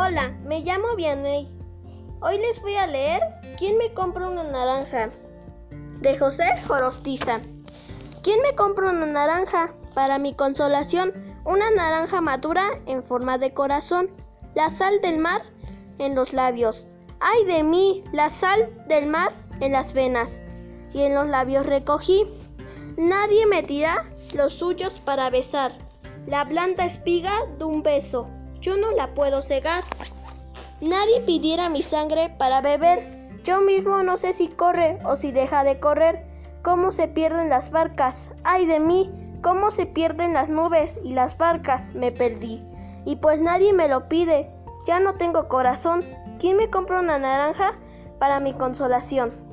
Hola, me llamo Vianey. Hoy les voy a leer ¿Quién me compra una naranja? de José Jorostiza. ¿Quién me compra una naranja? Para mi consolación, una naranja madura en forma de corazón, la sal del mar en los labios. ¡Ay de mí! La sal del mar en las venas y en los labios recogí. Nadie me tira los suyos para besar la blanda espiga de un beso yo no la puedo cegar. Nadie pidiera mi sangre para beber. Yo mismo no sé si corre o si deja de correr. Cómo se pierden las barcas. Ay de mí, cómo se pierden las nubes y las barcas. Me perdí. Y pues nadie me lo pide. Ya no tengo corazón. ¿Quién me compra una naranja para mi consolación?